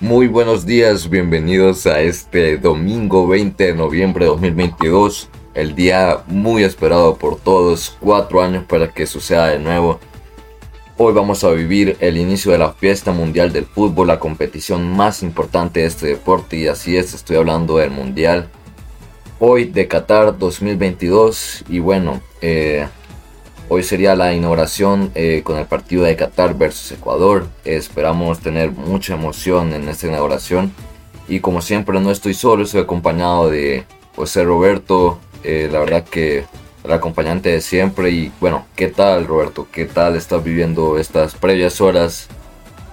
Muy buenos días, bienvenidos a este domingo 20 de noviembre de 2022, el día muy esperado por todos, cuatro años para que suceda de nuevo. Hoy vamos a vivir el inicio de la fiesta mundial del fútbol, la competición más importante de este deporte y así es, estoy hablando del mundial. Hoy de Qatar 2022 y bueno, eh, Hoy sería la inauguración eh, con el partido de Qatar versus Ecuador. esperamos tener mucha emoción en esta inauguración. Y como siempre no estoy solo, estoy acompañado de José Roberto. Eh, la verdad que el acompañante de siempre. Y bueno, ¿qué tal Roberto? ¿Qué tal estás viviendo estas previas horas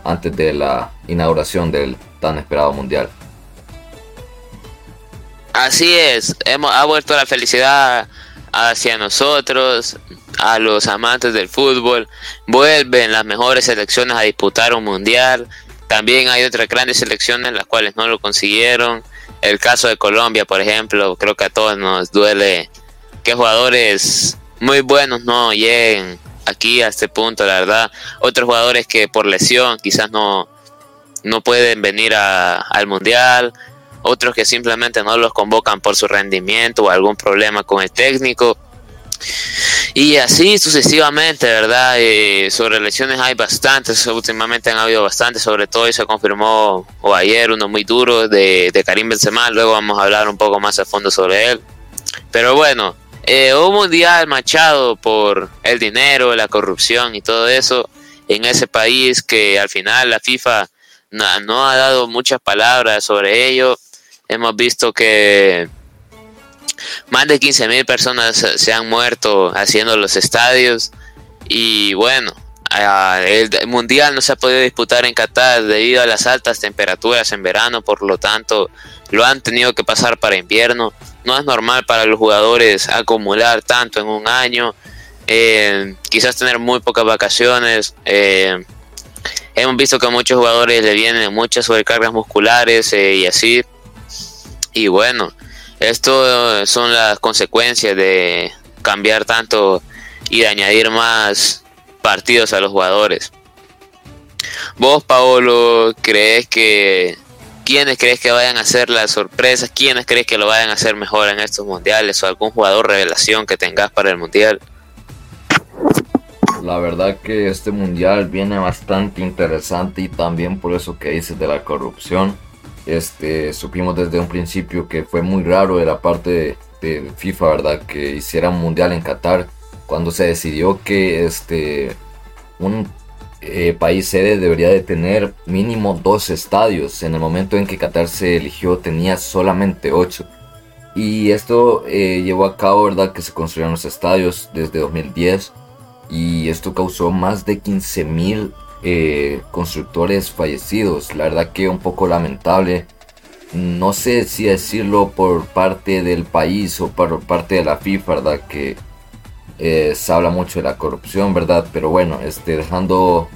antes de la inauguración del tan esperado mundial? Así es, hemos, ha vuelto la felicidad hacia nosotros, a los amantes del fútbol. Vuelven las mejores selecciones a disputar un mundial. También hay otras grandes selecciones las cuales no lo consiguieron. El caso de Colombia, por ejemplo, creo que a todos nos duele que jugadores muy buenos no lleguen aquí a este punto, la verdad. Otros jugadores que por lesión quizás no, no pueden venir al mundial. Otros que simplemente no los convocan por su rendimiento o algún problema con el técnico. Y así sucesivamente, ¿verdad? Eh, sobre elecciones hay bastantes, últimamente han habido bastantes, sobre todo y se confirmó o ayer uno muy duro de, de Karim Benzema, luego vamos a hablar un poco más a fondo sobre él. Pero bueno, eh, un mundial machado por el dinero, la corrupción y todo eso en ese país que al final la FIFA no ha dado muchas palabras sobre ello. Hemos visto que más de 15 mil personas se han muerto haciendo los estadios y bueno, el mundial no se ha podido disputar en Qatar debido a las altas temperaturas en verano, por lo tanto lo han tenido que pasar para invierno. No es normal para los jugadores acumular tanto en un año, eh, quizás tener muy pocas vacaciones. Eh, hemos visto que a muchos jugadores le vienen muchas sobrecargas musculares eh, y así. Y bueno, esto son las consecuencias de cambiar tanto y de añadir más partidos a los jugadores. Vos, Paolo, crees que quiénes crees que vayan a ser las sorpresas, quiénes crees que lo vayan a hacer mejor en estos mundiales o algún jugador revelación que tengas para el mundial? La verdad que este mundial viene bastante interesante y también por eso que dices de la corrupción este, supimos desde un principio que fue muy raro de la parte de, FIFA, ¿verdad? Que hiciera un mundial en Qatar. Cuando se decidió que este, un eh, país sede debería de tener mínimo dos estadios. En el momento en que Qatar se eligió tenía solamente ocho. Y esto eh, llevó a cabo, ¿verdad? Que se construyeron los estadios desde 2010. Y esto causó más de 15 mil eh, constructores fallecidos. La verdad que un poco lamentable. No sé si decirlo por parte del país o por parte de la FIFA, ¿verdad? Que eh, se habla mucho de la corrupción, ¿verdad? Pero bueno, este, dejando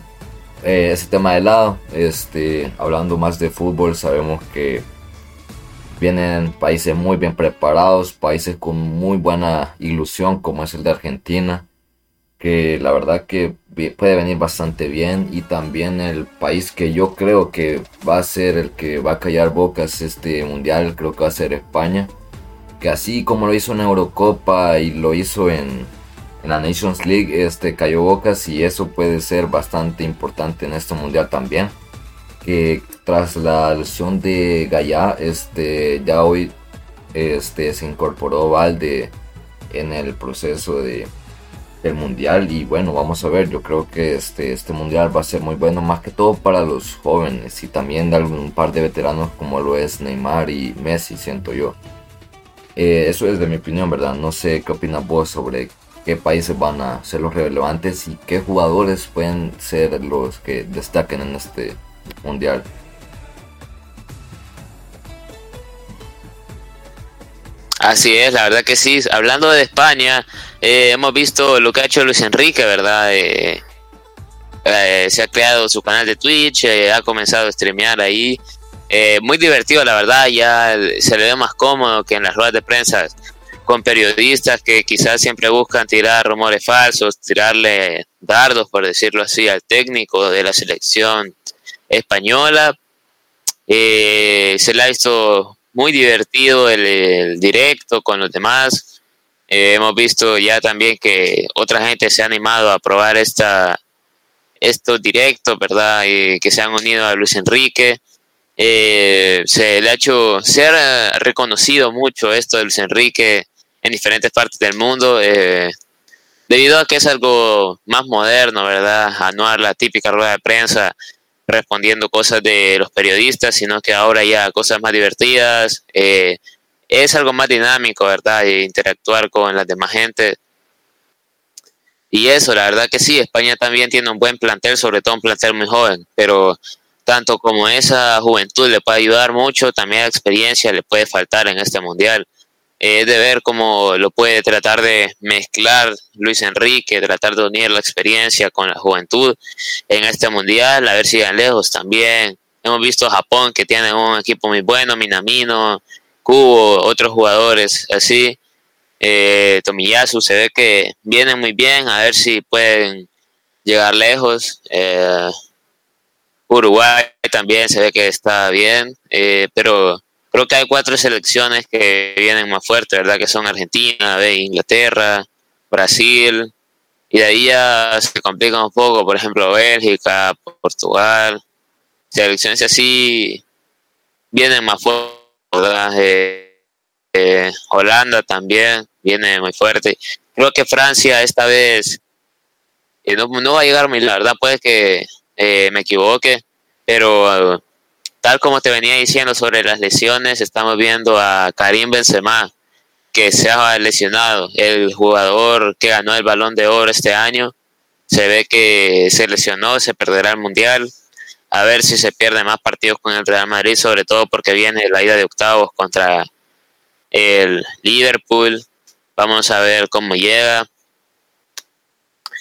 eh, ese tema de lado, este, hablando más de fútbol, sabemos que vienen países muy bien preparados, países con muy buena ilusión como es el de Argentina que la verdad que puede venir bastante bien y también el país que yo creo que va a ser el que va a callar bocas este mundial creo que va a ser España que así como lo hizo en Eurocopa y lo hizo en, la Nations League este cayó bocas y eso puede ser bastante importante en este mundial también que tras la lesión de Gaya este ya hoy este se incorporó Valde en el proceso de el mundial y bueno vamos a ver yo creo que este este mundial va a ser muy bueno más que todo para los jóvenes y también de algún par de veteranos como lo es Neymar y Messi siento yo. Eh, eso es de mi opinión verdad no sé qué opinas vos sobre qué países van a ser los relevantes y qué jugadores pueden ser los que destaquen en este mundial. Así es, la verdad que sí. Hablando de España, eh, hemos visto lo que ha hecho Luis Enrique, ¿verdad? Eh, eh, se ha creado su canal de Twitch, ha comenzado a streamear ahí. muy divertido, la verdad, ya se le ve más cómodo que en las ruedas de prensa con periodistas que quizás siempre buscan tirar rumores falsos, tirarle dardos, por decirlo así, al técnico de la selección española. Se le ha visto muy divertido el, directo con los demás. Eh, hemos visto ya también que otra gente se ha animado a probar esta, estos directos, ¿verdad? Y que se han unido a Luis Enrique. Eh, se le ha hecho, se ha reconocido mucho esto de Luis Enrique en diferentes partes del mundo, eh, debido a que es algo más moderno, ¿verdad? A no la típica rueda de prensa respondiendo cosas de los periodistas, sino que ahora ya cosas más divertidas, eh, es algo más dinámico, ¿verdad? Y interactuar con las demás gente. Y eso, la verdad que sí, España también tiene un buen plantel, sobre todo un plantel muy joven, pero tanto como esa juventud le puede ayudar mucho, también la experiencia le puede faltar en este mundial. Es de ver cómo lo puede tratar de mezclar Luis Enrique, tratar de unir la experiencia con la juventud en este mundial, a ver si llegan lejos también. Hemos visto a Japón que tiene un equipo muy bueno, Minamino, Kubo, otros jugadores así. Eh, Tomiyasu se ve que vienen muy bien, a ver si pueden llegar lejos. Eh, Uruguay también se ve que está bien, eh, pero creo que hay cuatro selecciones que vienen más fuertes, ¿verdad? Que son Argentina, Inglaterra, Brasil, y de ahí ya se complica un poco, por ejemplo, Bélgica, Portugal, selecciones así vienen más fuertes, eh, eh, Holanda también viene muy fuerte. Creo que Francia esta vez eh, no, va a llegar muy la puede que me equivoque, pero tal como te venía diciendo sobre las lesiones, estamos viendo a Karim Benzema, que se ha lesionado, el jugador que ganó el balón de oro este año, se ve que se lesionó, se perderá el mundial, a ver si se pierde más partidos con el Real Madrid, sobre todo porque viene la ida de octavos contra el Liverpool, vamos a ver cómo llega.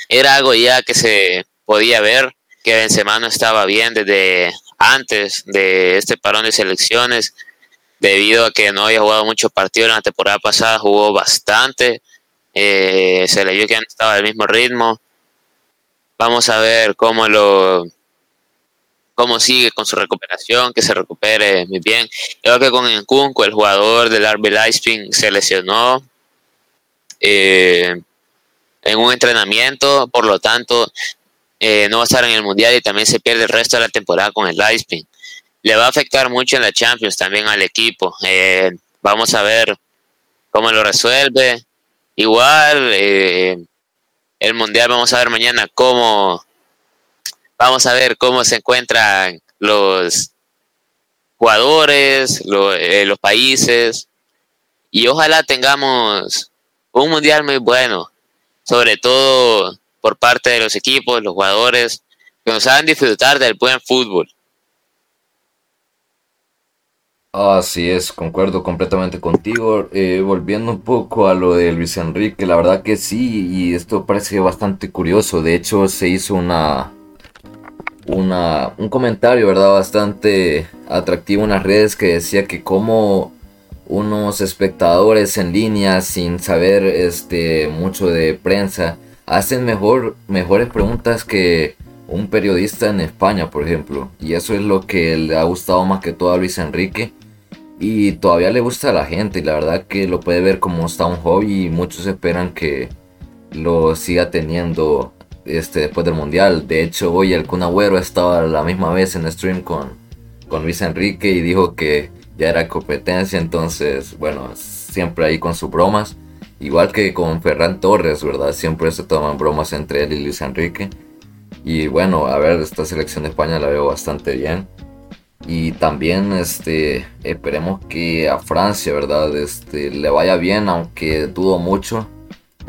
Era algo ya que se podía ver, que Benzema no estaba bien desde antes de este parón de selecciones, debido a que no había jugado muchos partidos en la temporada pasada, jugó bastante, eh, se le vio que estaba al mismo ritmo. Vamos a ver cómo lo cómo sigue con su recuperación, que se recupere muy bien. Creo que con Encunco, el jugador del RB Leipzig, se lesionó eh, en un entrenamiento, por lo tanto, eh, no va a estar en el Mundial y también se pierde el resto de la temporada con el Leipzig. Le va a afectar mucho en la Champions también al equipo. Eh, vamos a ver cómo lo resuelve. Igual, el Mundial vamos a ver mañana cómo... Vamos a ver cómo se encuentran los jugadores, los países. Y ojalá tengamos un mundial muy bueno. Sobre todo por parte de los equipos, los jugadores, que nos hagan disfrutar del buen fútbol. Así es, concuerdo completamente contigo. Eh, volviendo un poco a lo de Luis Enrique, la verdad que sí, y esto parece bastante curioso. De hecho, se hizo una, un comentario, ¿verdad? Bastante atractivo en las redes que decía que como unos espectadores en línea sin saber este mucho de prensa hacen mejor, mejores preguntas que un periodista en España, por ejemplo. Y eso es lo que le ha gustado más que todo a Luis Enrique. Y todavía le gusta a la gente. Y la verdad que lo puede ver como está un hobby. Y muchos esperan que lo siga teniendo este, después del mundial. De hecho, hoy el Kun Agüero estaba la misma vez en stream con, con Luis Enrique y dijo que ya era competencia. Entonces, bueno, siempre ahí con sus bromas. Igual que con Ferran Torres, ¿verdad? Siempre se toman bromas entre él y Luis Enrique. Y bueno, a ver, esta selección de España la veo bastante bien. Y también este, esperemos que a Francia, ¿verdad? Este, le vaya bien, aunque dudo mucho.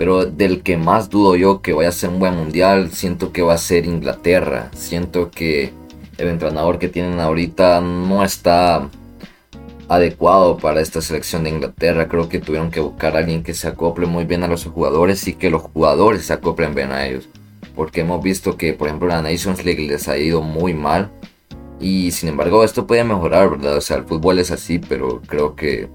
Pero del que más dudo yo que vaya a ser un buen mundial, siento que va a ser Inglaterra. Siento que el entrenador que tienen ahorita no está adecuado para esta selección de Inglaterra. Creo que tuvieron que buscar a alguien que se acople muy bien a los jugadores y que los jugadores se acoplen bien a ellos. Porque hemos visto que, por ejemplo, la Nations League les ha ido muy mal. Y sin embargo, esto puede mejorar, ¿verdad? O sea, el fútbol es así, pero creo que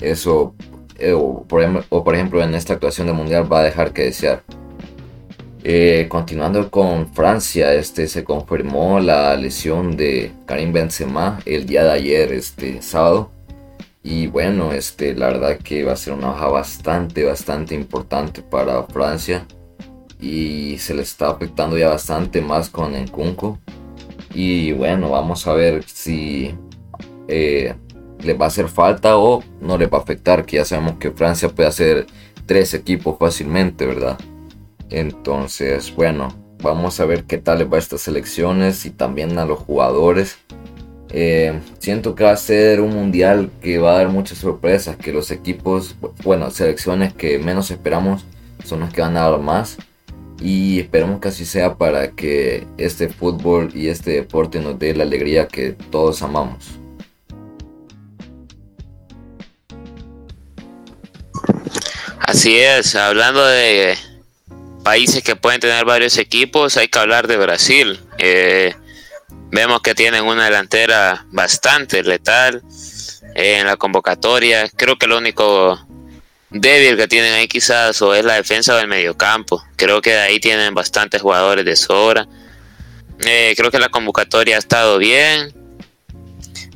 eso, eh, o, por, ejemplo, en esta actuación de mundial, va a dejar que desear. Eh, continuando con Francia, este se confirmó la lesión de Karim Benzema el día de ayer, este sábado. Y bueno, este, la verdad que va a ser una baja bastante, bastante importante para Francia. Y se le está afectando ya bastante más con Nkunku. Y bueno, vamos a ver si eh, le va a hacer falta o no le va a afectar. Que ya sabemos que Francia puede hacer tres equipos fácilmente, ¿verdad? Entonces, bueno, vamos a ver qué tal les va a estas elecciones y también a los jugadores. Eh, siento que va a ser un mundial que va a dar muchas sorpresas, que los equipos, bueno, selecciones que menos esperamos son las que van a dar más. Y esperemos que así sea para que este fútbol y este deporte nos dé la alegría que todos amamos. Así es, hablando de países que pueden tener varios equipos, hay que hablar de Brasil. Eh, vemos que tienen una delantera bastante letal en la convocatoria. Creo que lo único débil que tienen ahí quizás o es la defensa del mediocampo. Creo que ahí tienen bastantes jugadores de sobra. Eh, creo que la convocatoria ha estado bien.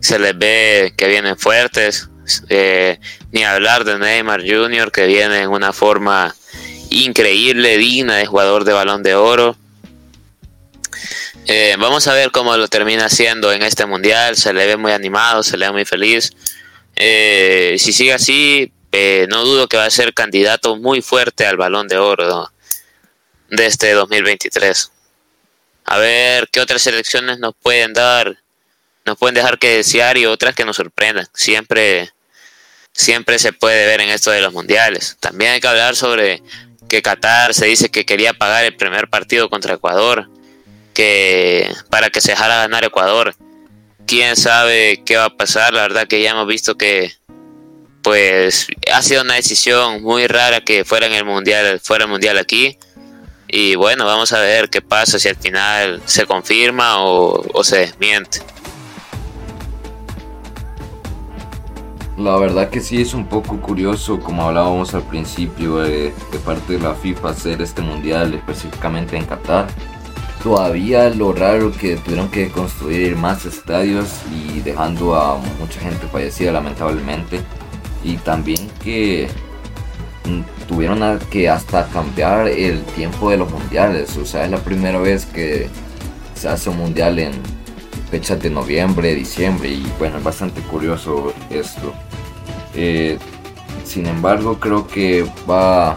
Se les ve que vienen fuertes. Eh, ni hablar de Neymar Jr. que viene en una forma increíble, digna de jugador de balón de oro. Eh, vamos a ver cómo lo termina haciendo en este mundial. Se le ve muy animado, se le ve muy feliz. Eh, si sigue así, no dudo que va a ser candidato muy fuerte al balón de oro de este 2023. A ver qué otras selecciones nos pueden dar, nos pueden dejar que desear y otras que nos sorprendan. Siempre, siempre se puede ver en esto de los mundiales. También hay que hablar sobre que Qatar se dice que quería pagar el primer partido contra Ecuador, que para que se dejara ganar Ecuador. Quién sabe qué va a pasar, la verdad que ya hemos visto que pues ha sido una decisión muy rara que fuera en el mundial, fuera el mundial aquí. Y bueno, vamos a ver qué pasa si al final se confirma o, o se desmiente. La verdad que sí es un poco curioso, como hablábamos al principio, de, parte de la FIFA hacer este mundial específicamente en Qatar. Todavía lo raro que tuvieron que construir más estadios y dejando a mucha gente fallecida lamentablemente. Y también que mm, tuvieron que hasta cambiar el tiempo de los mundiales. O sea, es la primera vez que se hace un mundial en fechas de noviembre, diciembre y bueno, es bastante curioso esto. Eh, sin embargo, creo que va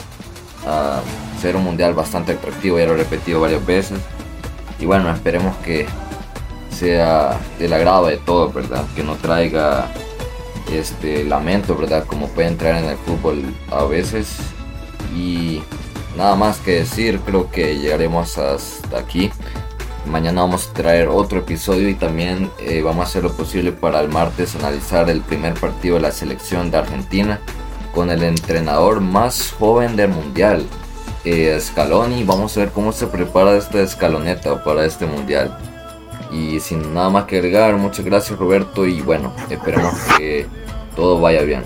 a ser un mundial bastante atractivo, ya lo he repetido varias veces. Y bueno, esperemos que sea del agrado de todos, ¿verdad? Que no traiga este lamento, ¿verdad? Como puede entrar en el fútbol a veces. Y nada más que decir, creo que llegaremos hasta aquí. Mañana vamos a traer otro episodio y también eh, vamos a hacer lo posible para el martes analizar el primer partido de la selección de Argentina con el entrenador más joven del mundial, eh, Scaloni. Vamos a ver cómo se prepara esta escaloneta para este mundial. Y sin nada más que agregar, muchas gracias Roberto y bueno, esperemos que todo vaya bien.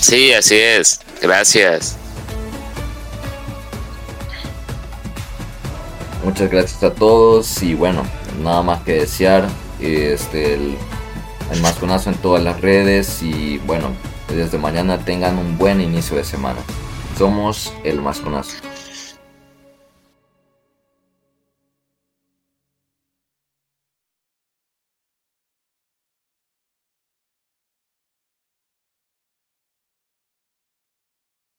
Sí, así es. Gracias. Muchas gracias a todos y bueno, nada más que desear este, el, el en todas las redes y bueno, desde mañana tengan un buen inicio de semana. Somos el masconazo.